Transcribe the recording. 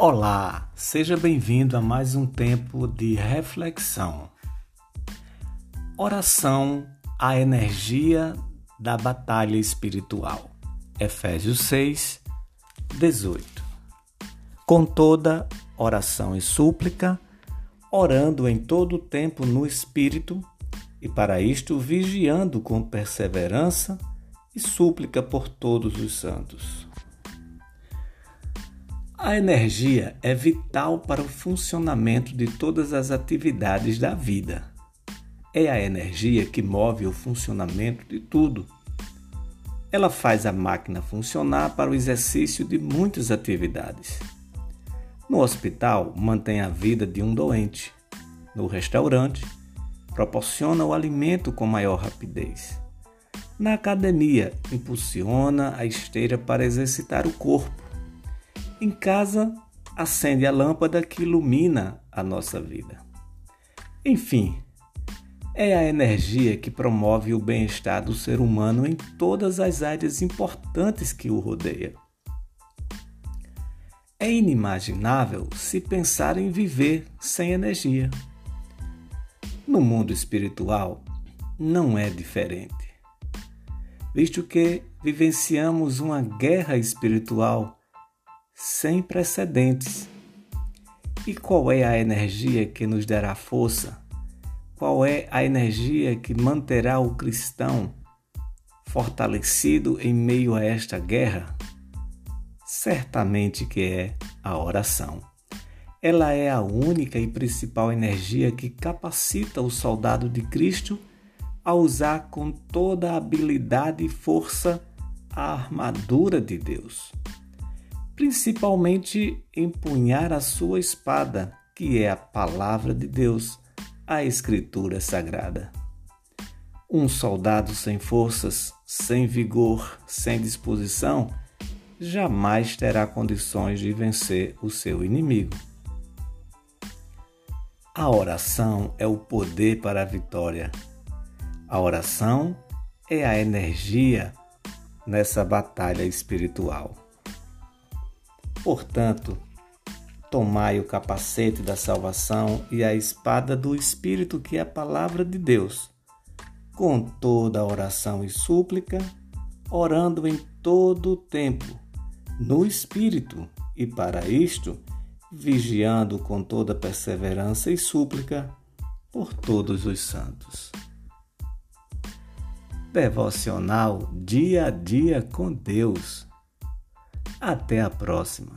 Olá, seja bem-vindo a mais um tempo de reflexão. Oração, a energia da batalha espiritual. Efésios 6, 18. Com toda oração e súplica, orando em todo o tempo no Espírito, e para isto vigiando com perseverança e súplica por todos os santos. A energia é vital para o funcionamento de todas as atividades da vida. É a energia que move o funcionamento de tudo. Ela faz a máquina funcionar para o exercício de muitas atividades. No hospital, mantém a vida de um doente. No restaurante, proporciona o alimento com maior rapidez. Na academia, impulsiona a esteira para exercitar o corpo em casa, acende a lâmpada que ilumina a nossa vida. Enfim, é a energia que promove o bem-estar do ser humano em todas as áreas importantes que o rodeia. É inimaginável se pensar em viver sem energia. No mundo espiritual, não é diferente, visto que vivenciamos uma guerra espiritual sem precedentes. E qual é a energia que nos dará força? Qual é a energia que manterá o cristão fortalecido em meio a esta guerra? Certamente que é a oração. Ela é a única e principal energia que capacita o soldado de Cristo a usar com toda a habilidade e força a armadura de Deus principalmente empunhar a sua espada, que é a palavra de Deus, a Escritura Sagrada. Um soldado sem forças, sem vigor, sem disposição, jamais terá condições de vencer o seu inimigo. A oração é o poder para a vitória. A oração é a energia nessa batalha espiritual. Portanto, tomai o capacete da salvação e a espada do Espírito, que é a palavra de Deus, com toda oração e súplica, orando em todo o tempo, no Espírito, e para isto, vigiando com toda perseverança e súplica por todos os santos. Devocional Dia a Dia com Deus até a próxima!